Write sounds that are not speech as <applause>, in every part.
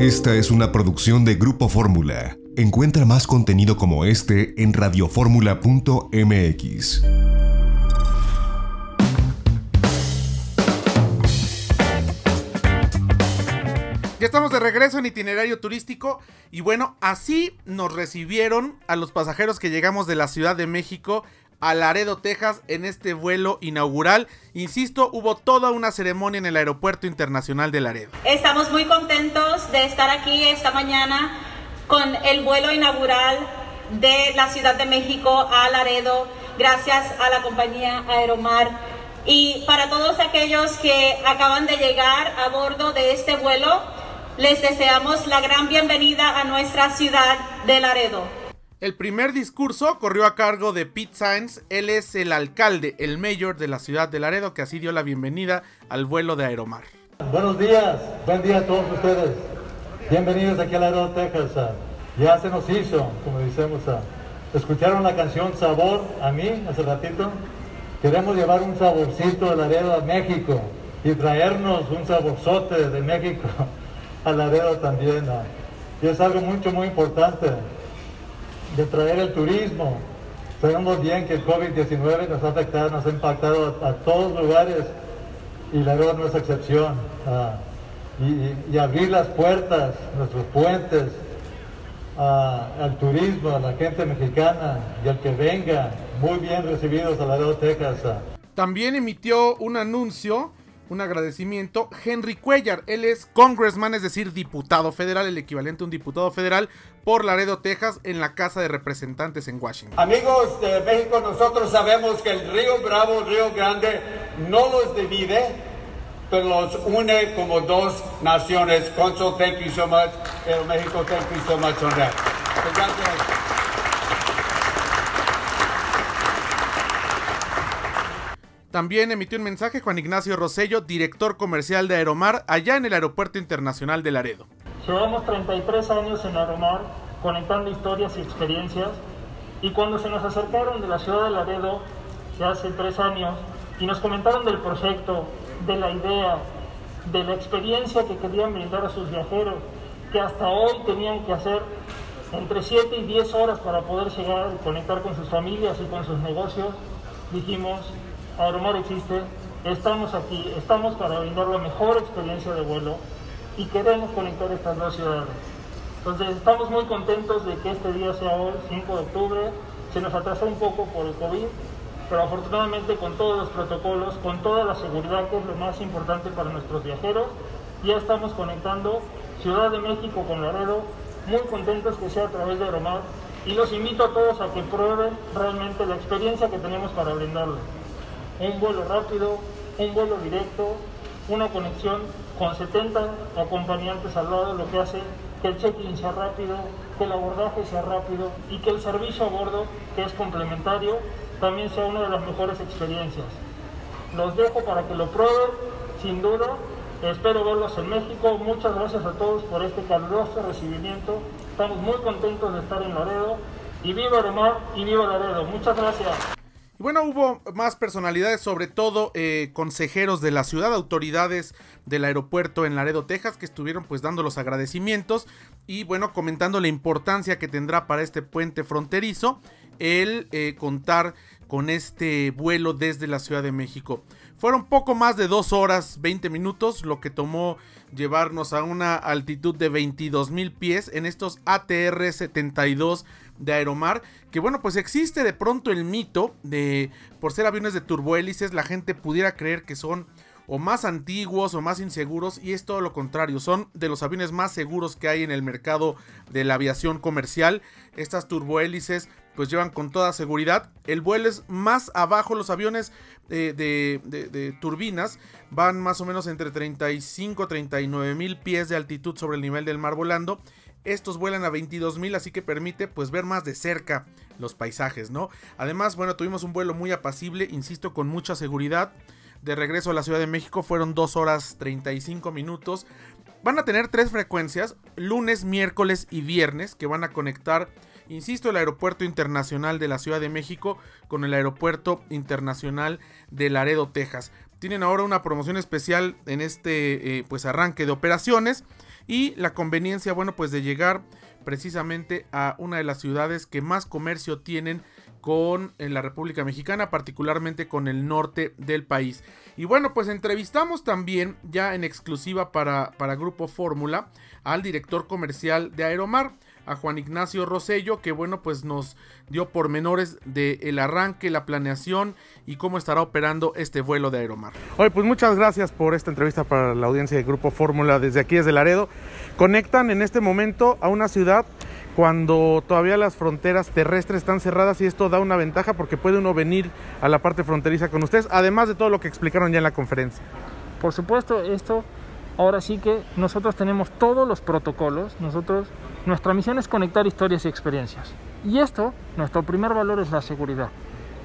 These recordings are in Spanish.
Esta es una producción de Grupo Fórmula. Encuentra más contenido como este en radioformula.mx. Ya estamos de regreso en itinerario turístico y bueno, así nos recibieron a los pasajeros que llegamos de la Ciudad de México a Laredo, Texas en este vuelo inaugural. Insisto, hubo toda una ceremonia en el Aeropuerto Internacional de Laredo. Estamos muy contentos de estar aquí esta mañana con el vuelo inaugural de la Ciudad de México a Laredo, gracias a la compañía Aeromar. Y para todos aquellos que acaban de llegar a bordo de este vuelo, les deseamos la gran bienvenida a nuestra ciudad de Laredo. El primer discurso corrió a cargo de Pete Sainz, él es el alcalde, el mayor de la ciudad de Laredo, que así dio la bienvenida al vuelo de Aeromar. Buenos días, buen día a todos ustedes. Bienvenidos aquí a Laredo, Texas. Ya se nos hizo, como decimos, escucharon la canción Sabor a mí hace ratito. Queremos llevar un saborcito de Laredo a México y traernos un saborzote de México <laughs> al Laredo también. Y es algo mucho, muy importante de traer el turismo. Sabemos bien que el COVID-19 nos ha afectado, nos ha impactado a, todos los lugares y Laredo no es excepción. y, abrir las puertas, nuestros puentes al turismo, a la gente mexicana y al que venga, muy bien recibidos a Laredo, Texas. También emitió un anuncio un agradecimiento. Henry Cuellar, él es congressman, es decir, diputado federal, el equivalente a un diputado federal por Laredo, Texas, en la Casa de Representantes en Washington. Amigos de México, nosotros sabemos que el río Bravo, el río Grande, no los divide, pero los une como dos naciones. Consul, thank you so much. El México, thank you so much on that. También emitió un mensaje Juan Ignacio Rosello, director comercial de Aeromar, allá en el Aeropuerto Internacional de Laredo. Llevamos 33 años en Aeromar, conectando historias y experiencias, y cuando se nos acercaron de la ciudad de Laredo, ya hace tres años, y nos comentaron del proyecto, de la idea, de la experiencia que querían brindar a sus viajeros, que hasta hoy tenían que hacer entre 7 y 10 horas para poder llegar y conectar con sus familias y con sus negocios, dijimos, Aeromar existe, estamos aquí, estamos para brindar la mejor experiencia de vuelo y queremos conectar estas dos ciudades. Entonces estamos muy contentos de que este día sea hoy, 5 de octubre, se nos atrasó un poco por el COVID, pero afortunadamente con todos los protocolos, con toda la seguridad que es lo más importante para nuestros viajeros, ya estamos conectando Ciudad de México con Laredo, muy contentos que sea a través de Aeromar y los invito a todos a que prueben realmente la experiencia que tenemos para brindarles un vuelo rápido, un vuelo directo, una conexión con 70 acompañantes al lado, lo que hace que el check-in sea rápido, que el abordaje sea rápido y que el servicio a bordo, que es complementario, también sea una de las mejores experiencias. Los dejo para que lo prueben, sin duda. Espero verlos en México. Muchas gracias a todos por este caluroso recibimiento. Estamos muy contentos de estar en Laredo. Y viva Aeromar y viva Laredo. Muchas gracias. Y bueno, hubo más personalidades, sobre todo eh, consejeros de la ciudad, autoridades del aeropuerto en Laredo, Texas, que estuvieron pues dando los agradecimientos y bueno, comentando la importancia que tendrá para este puente fronterizo el eh, contar con este vuelo desde la Ciudad de México. Fueron poco más de 2 horas 20 minutos lo que tomó llevarnos a una altitud de 22 mil pies en estos ATR 72 de Aeromar, que bueno, pues existe de pronto el mito de, por ser aviones de turbohélices, la gente pudiera creer que son o más antiguos o más inseguros y es todo lo contrario, son de los aviones más seguros que hay en el mercado de la aviación comercial. Estas turbohélices pues llevan con toda seguridad. El vuelo es más abajo, los aviones eh, de, de, turbinas van más o menos entre 35 39 mil pies de altitud sobre el nivel del mar volando estos vuelan a 22.000, así que permite pues ver más de cerca los paisajes, ¿no? Además, bueno, tuvimos un vuelo muy apacible, insisto, con mucha seguridad. De regreso a la Ciudad de México fueron 2 horas 35 minutos. Van a tener tres frecuencias, lunes, miércoles y viernes, que van a conectar, insisto, el Aeropuerto Internacional de la Ciudad de México con el Aeropuerto Internacional de Laredo, Texas. Tienen ahora una promoción especial en este eh, pues arranque de operaciones y la conveniencia, bueno, pues de llegar precisamente a una de las ciudades que más comercio tienen con la República Mexicana, particularmente con el norte del país. Y bueno, pues entrevistamos también ya en exclusiva para, para Grupo Fórmula al director comercial de Aeromar, a Juan Ignacio Rosello, que bueno, pues nos dio pormenores del arranque, la planeación y cómo estará operando este vuelo de Aeromar. Oye, pues muchas gracias por esta entrevista para la audiencia de Grupo Fórmula desde aquí, desde Laredo. Conectan en este momento a una ciudad cuando todavía las fronteras terrestres están cerradas y esto da una ventaja porque puede uno venir a la parte fronteriza con ustedes, además de todo lo que explicaron ya en la conferencia. Por supuesto, esto ahora sí que nosotros tenemos todos los protocolos, nosotros nuestra misión es conectar historias y experiencias. Y esto, nuestro primer valor es la seguridad.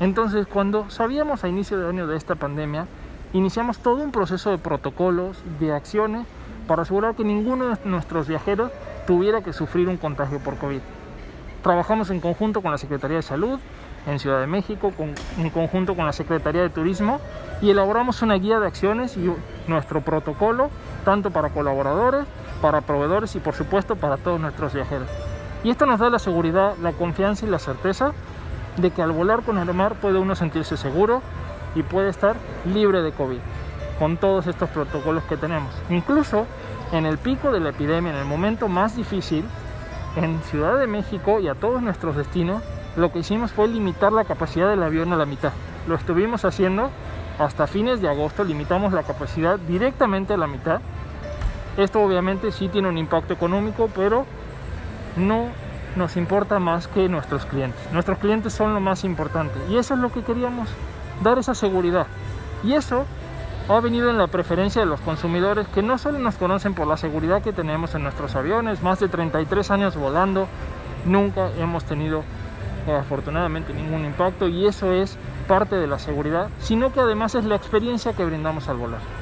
Entonces, cuando sabíamos a inicio de año de esta pandemia, iniciamos todo un proceso de protocolos, de acciones, para asegurar que ninguno de nuestros viajeros tuviera que sufrir un contagio por COVID. Trabajamos en conjunto con la Secretaría de Salud en Ciudad de México, en conjunto con la Secretaría de Turismo, y elaboramos una guía de acciones y nuestro protocolo, tanto para colaboradores, para proveedores y por supuesto para todos nuestros viajeros. Y esto nos da la seguridad, la confianza y la certeza de que al volar con el mar puede uno sentirse seguro y puede estar libre de COVID con todos estos protocolos que tenemos. Incluso en el pico de la epidemia, en el momento más difícil, en Ciudad de México y a todos nuestros destinos, lo que hicimos fue limitar la capacidad del avión a la mitad. Lo estuvimos haciendo hasta fines de agosto, limitamos la capacidad directamente a la mitad. Esto obviamente sí tiene un impacto económico, pero no nos importa más que nuestros clientes. Nuestros clientes son lo más importante y eso es lo que queríamos, dar esa seguridad. Y eso ha venido en la preferencia de los consumidores que no solo nos conocen por la seguridad que tenemos en nuestros aviones, más de 33 años volando, nunca hemos tenido afortunadamente ningún impacto y eso es parte de la seguridad, sino que además es la experiencia que brindamos al volar.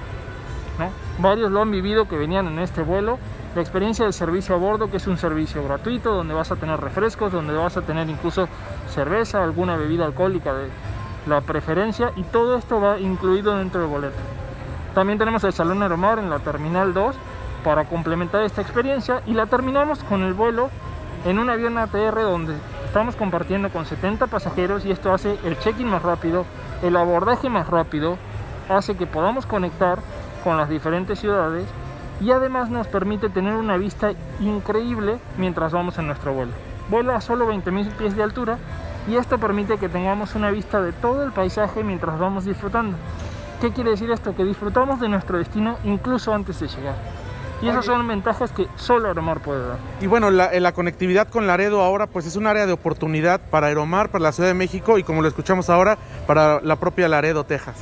Varios lo han vivido que venían en este vuelo, la experiencia del servicio a bordo, que es un servicio gratuito, donde vas a tener refrescos, donde vas a tener incluso cerveza, alguna bebida alcohólica de la preferencia y todo esto va incluido dentro del boleto. También tenemos el Salón Aeromar en la Terminal 2 para complementar esta experiencia y la terminamos con el vuelo en un avión ATR donde estamos compartiendo con 70 pasajeros y esto hace el check-in más rápido, el abordaje más rápido, hace que podamos conectar con las diferentes ciudades y además nos permite tener una vista increíble mientras vamos en nuestro vuelo. Vuela a solo 20.000 pies de altura y esto permite que tengamos una vista de todo el paisaje mientras vamos disfrutando. ¿Qué quiere decir esto? Que disfrutamos de nuestro destino incluso antes de llegar. Y esas son ventajas que solo Aeromar puede dar. Y bueno, la, la, conectividad con Laredo ahora pues es un área de oportunidad para Aeromar, para la Ciudad de México y como lo escuchamos ahora, para la propia Laredo, Texas.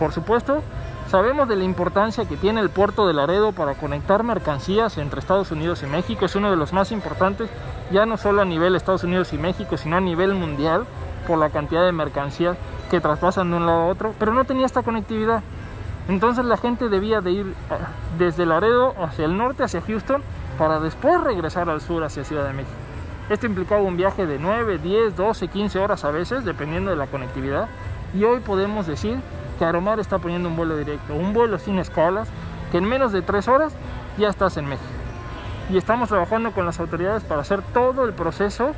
Por supuesto, Sabemos de la importancia que tiene el puerto de Laredo para conectar mercancías entre Estados Unidos y México. Es uno de los más importantes, ya no solo a nivel Estados Unidos y México, sino a nivel mundial por la cantidad de mercancías que traspasan de un lado a otro, pero no tenía esta conectividad. Entonces la gente debía de ir eh, desde Laredo hacia el norte, hacia Houston, para después regresar al sur hacia Ciudad de México. Esto implicaba un viaje de 9, 10, 12, 15 horas a veces, dependiendo de la conectividad. Y hoy podemos decir que Aeromar está poniendo un vuelo directo, un vuelo sin escalas, que en menos de tres horas ya estás en México. Y estamos trabajando con las autoridades para hacer todo el proceso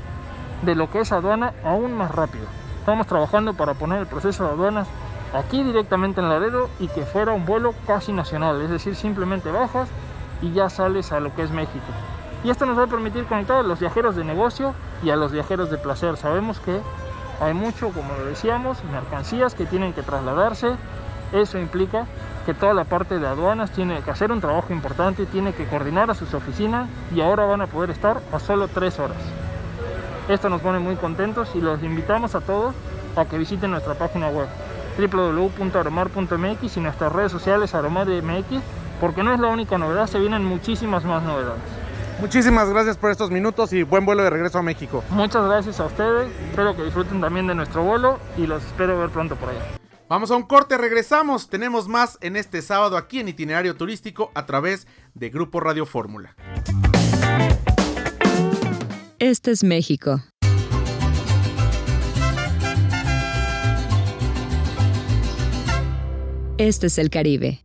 de lo que es aduana aún más rápido. Estamos trabajando para poner el proceso de aduanas aquí directamente en Laredo y que fuera un vuelo casi nacional, es decir, simplemente bajas y ya sales a lo que es México. Y esto nos va a permitir conectar a los viajeros de negocio y a los viajeros de placer. Sabemos que hay mucho, como lo decíamos, mercancías que tienen que trasladarse. Eso implica que toda la parte de aduanas tiene que hacer un trabajo importante, tiene que coordinar a sus oficinas y ahora van a poder estar a solo tres horas. Esto nos pone muy contentos y los invitamos a todos a que visiten nuestra página web www.aromar.mx y nuestras redes sociales aromarmx porque no es la única novedad, se vienen muchísimas más novedades. Muchísimas gracias por estos minutos y buen vuelo de regreso a México. Muchas gracias a ustedes, espero que disfruten también de nuestro vuelo y los espero ver pronto por allá. Vamos a un corte, regresamos, tenemos más en este sábado aquí en Itinerario Turístico a través de Grupo Radio Fórmula. Este es México. Este es el Caribe.